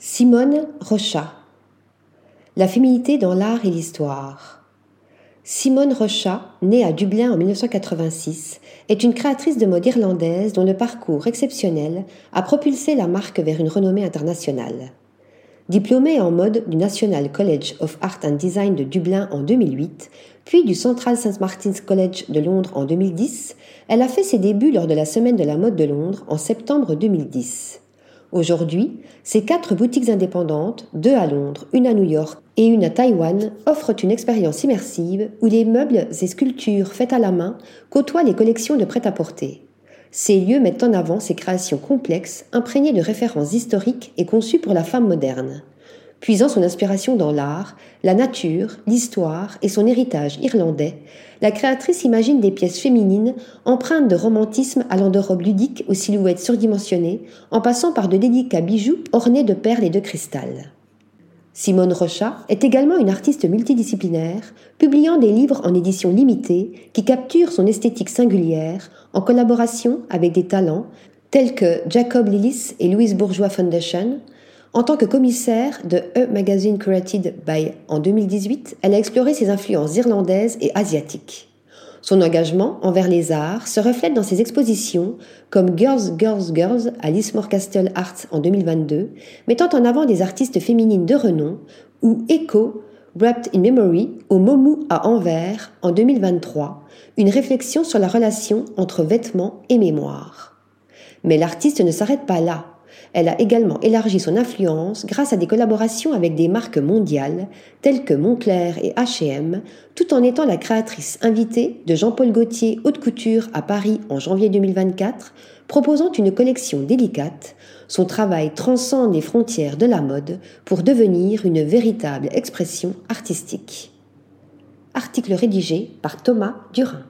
Simone Rocha La féminité dans l'art et l'histoire. Simone Rocha, née à Dublin en 1986, est une créatrice de mode irlandaise dont le parcours exceptionnel a propulsé la marque vers une renommée internationale. Diplômée en mode du National College of Art and Design de Dublin en 2008, puis du Central St. Martin's College de Londres en 2010, elle a fait ses débuts lors de la Semaine de la mode de Londres en septembre 2010. Aujourd'hui, ces quatre boutiques indépendantes, deux à Londres, une à New York et une à Taïwan, offrent une expérience immersive où les meubles et sculptures faites à la main côtoient les collections de prêt-à-porter. Ces lieux mettent en avant ces créations complexes, imprégnées de références historiques et conçues pour la femme moderne. Puisant son inspiration dans l'art, la nature, l'histoire et son héritage irlandais, la créatrice imagine des pièces féminines empreintes de romantisme allant de robes ludiques aux silhouettes surdimensionnées, en passant par de délicats bijoux ornés de perles et de cristal. Simone Rocha est également une artiste multidisciplinaire, publiant des livres en édition limitée qui capturent son esthétique singulière en collaboration avec des talents tels que Jacob Lillis et Louise Bourgeois Foundation, en tant que commissaire de E Magazine Curated by en 2018, elle a exploré ses influences irlandaises et asiatiques. Son engagement envers les arts se reflète dans ses expositions comme Girls, Girls, Girls à Lismore Castle Arts en 2022, mettant en avant des artistes féminines de renom, ou Echo, Wrapped in Memory au Momu à Anvers en 2023, une réflexion sur la relation entre vêtements et mémoire. Mais l'artiste ne s'arrête pas là. Elle a également élargi son influence grâce à des collaborations avec des marques mondiales telles que Moncler et H&M, tout en étant la créatrice invitée de Jean-Paul Gaultier Haute Couture à Paris en janvier 2024, proposant une collection délicate. Son travail transcende les frontières de la mode pour devenir une véritable expression artistique. Article rédigé par Thomas Durin.